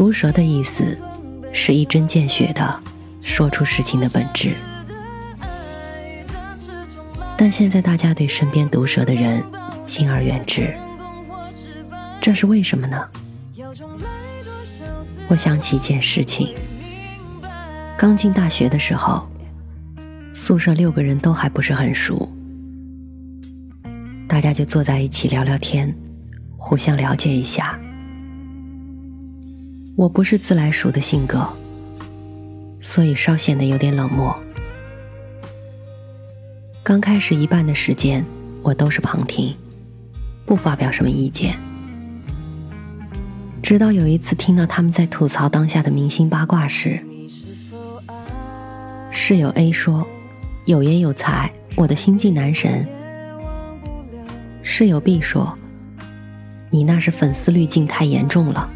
毒舌的意思是一针见血的说出事情的本质。但现在大家对身边毒舌的人敬而远之，这是为什么呢？我想起一件事情。刚进大学的时候，宿舍六个人都还不是很熟，大家就坐在一起聊聊天，互相了解一下。我不是自来熟的性格，所以稍显得有点冷漠。刚开始一半的时间，我都是旁听，不发表什么意见。直到有一次听到他们在吐槽当下的明星八卦时，室友 A 说：“有颜有才，我的新晋男神。”室友 B 说：“你那是粉丝滤镜太严重了。”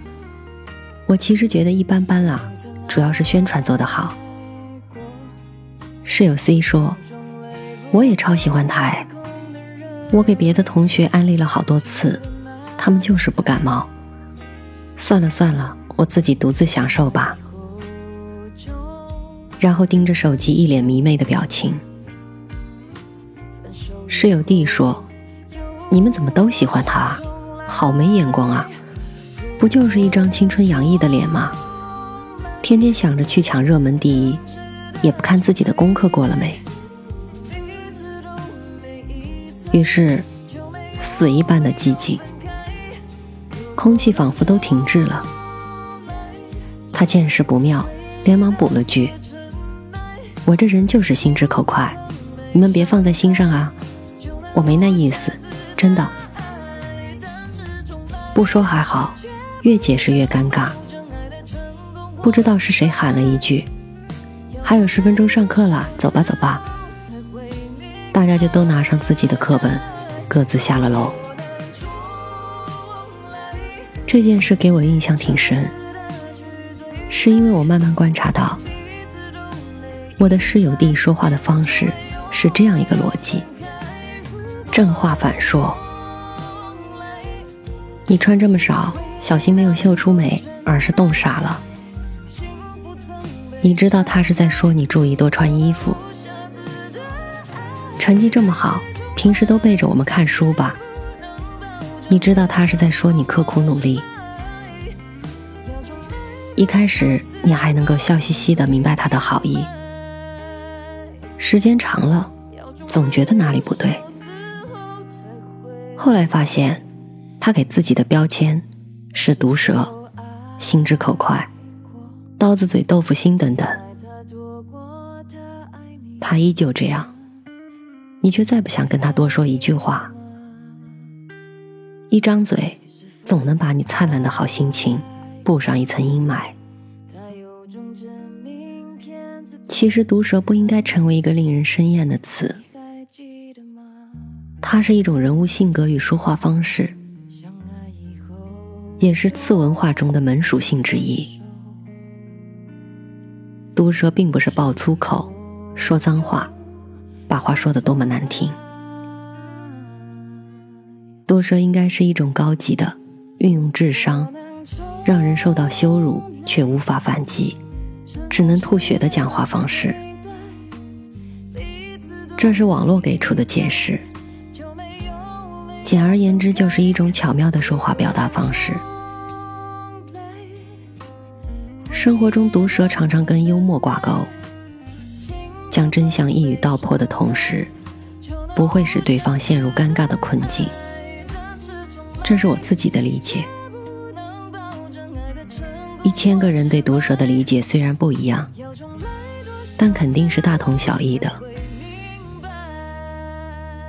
我其实觉得一般般啦，主要是宣传做得好。室友 C 说。我也超喜欢他哎，我给别的同学安利了好多次，他们就是不感冒。算了算了，我自己独自享受吧。然后盯着手机，一脸迷妹的表情。室友 D 说：“你们怎么都喜欢他啊？好没眼光啊！不就是一张青春洋溢的脸吗？天天想着去抢热门第一，也不看自己的功课过了没。”于是，死一般的寂静，空气仿佛都停滞了。他见势不妙，连忙补了句：“我这人就是心直口快，你们别放在心上啊，我没那意思，真的。”不说还好，越解释越尴尬。不知道是谁喊了一句：“还有十分钟上课了，走吧，走吧。”大家就都拿上自己的课本，各自下了楼。这件事给我印象挺深，是因为我慢慢观察到，我的室友弟说话的方式是这样一个逻辑：正话反说。你穿这么少，小心没有秀出美，而是冻傻了。你知道他是在说你注意多穿衣服。成绩这么好，平时都背着我们看书吧？你知道他是在说你刻苦努力。一开始你还能够笑嘻嘻的明白他的好意，时间长了，总觉得哪里不对。后来发现，他给自己的标签是毒舌、心直口快、刀子嘴豆腐心等等。他依旧这样。你却再不想跟他多说一句话，一张嘴，总能把你灿烂的好心情布上一层阴霾。其实毒舌不应该成为一个令人生厌的词，它是一种人物性格与说话方式，也是次文化中的门属性之一。毒舌并不是爆粗口、说脏话。把话说的多么难听！毒舌应该是一种高级的运用智商，让人受到羞辱却无法反击，只能吐血的讲话方式。这是网络给出的解释。简而言之，就是一种巧妙的说话表达方式。生活中，毒舌常常跟幽默挂钩，将真相一语道破的同时，不会使对方陷入尴尬的困境。这是我自己的理解。一千个人对毒舌的理解虽然不一样，但肯定是大同小异的。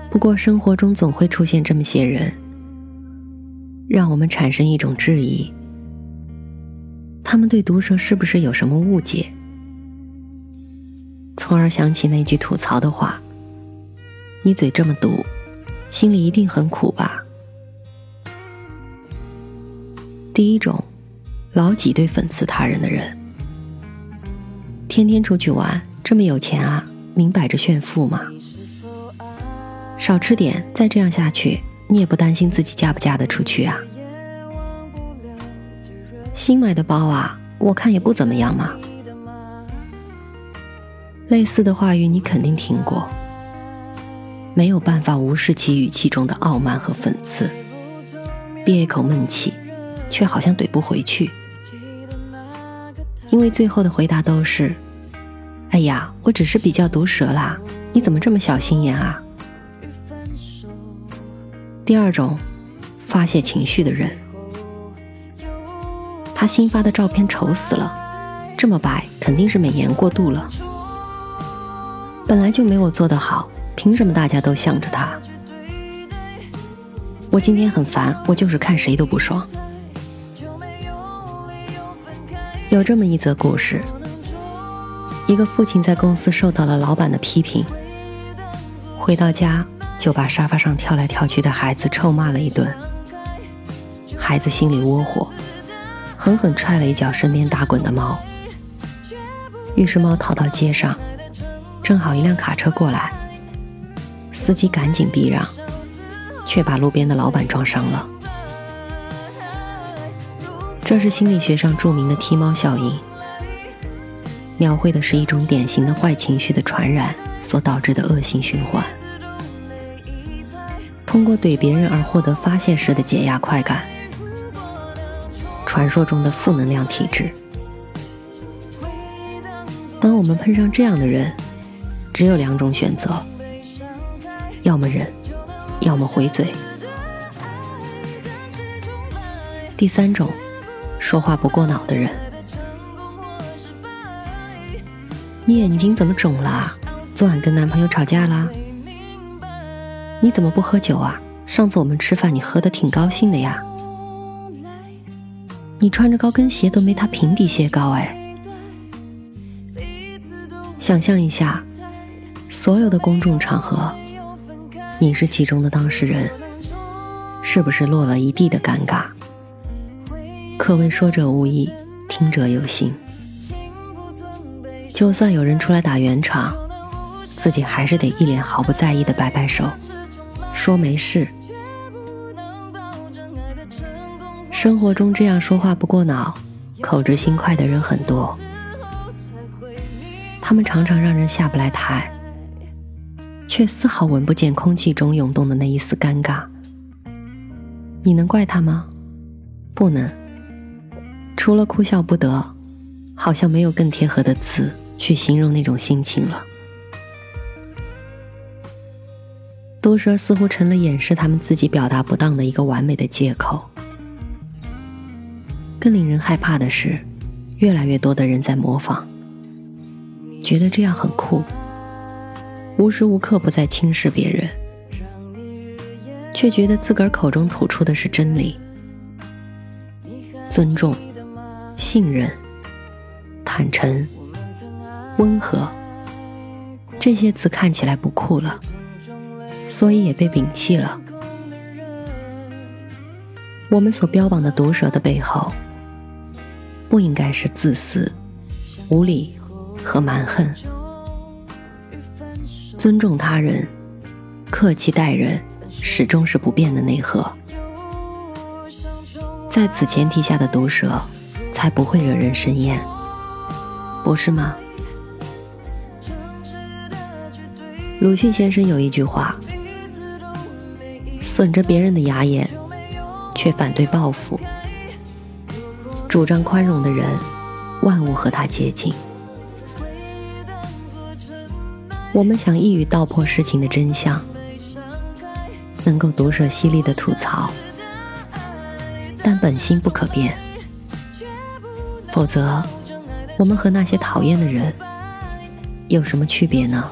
不过，生活中总会出现这么些人，让我们产生一种质疑。他们对毒舌是不是有什么误解？从而想起那句吐槽的话：“你嘴这么毒，心里一定很苦吧？”第一种，老挤兑讽刺他人的人，天天出去玩，这么有钱啊，明摆着炫富嘛。少吃点，再这样下去，你也不担心自己嫁不嫁得出去啊？新买的包啊，我看也不怎么样嘛。类似的话语你肯定听过，没有办法无视其语气中的傲慢和讽刺，憋一口闷气，却好像怼不回去，因为最后的回答都是：“哎呀，我只是比较毒舌啦，你怎么这么小心眼啊？”第二种，发泄情绪的人。他新发的照片丑死了，这么白肯定是美颜过度了。本来就没我做的好，凭什么大家都向着他？我今天很烦，我就是看谁都不爽。有这么一则故事：一个父亲在公司受到了老板的批评，回到家就把沙发上跳来跳去的孩子臭骂了一顿，孩子心里窝火。狠狠踹了一脚身边打滚的猫，于是猫逃到街上，正好一辆卡车过来，司机赶紧避让，却把路边的老板撞伤了。这是心理学上著名的踢猫效应，描绘的是一种典型的坏情绪的传染所导致的恶性循环，通过怼别人而获得发泄式的解压快感。传说中的负能量体质。当我们碰上这样的人，只有两种选择：要么忍，要么回嘴。第三种，说话不过脑的人。你眼睛怎么肿了？昨晚跟男朋友吵架啦？你怎么不喝酒啊？上次我们吃饭，你喝的挺高兴的呀。你穿着高跟鞋都没他平底鞋高哎！想象一下，所有的公众场合，你是其中的当事人，是不是落了一地的尴尬？可谓说者无意，听者有心。就算有人出来打圆场，自己还是得一脸毫不在意的摆摆手，说没事。生活中这样说话不过脑、口直心快的人很多，他们常常让人下不来台，却丝毫闻不见空气中涌动的那一丝尴尬。你能怪他吗？不能。除了哭笑不得，好像没有更贴合的词去形容那种心情了。毒舌似乎成了掩饰他们自己表达不当的一个完美的借口。更令人害怕的是，越来越多的人在模仿，觉得这样很酷，无时无刻不在轻视别人，却觉得自个儿口中吐出的是真理。尊重、信任、坦诚、温和，这些词看起来不酷了，所以也被摒弃了。我们所标榜的毒舌的背后。不应该是自私、无理和蛮横。尊重他人、客气待人，始终是不变的内核。在此前提下的毒舌，才不会惹人生厌，不是吗？鲁迅先生有一句话：“损着别人的牙眼，却反对报复；主张宽容的人，万物和他接近。我们想一语道破事情的真相，能够毒舌犀利的吐槽，但本心不可变，否则，我们和那些讨厌的人有什么区别呢？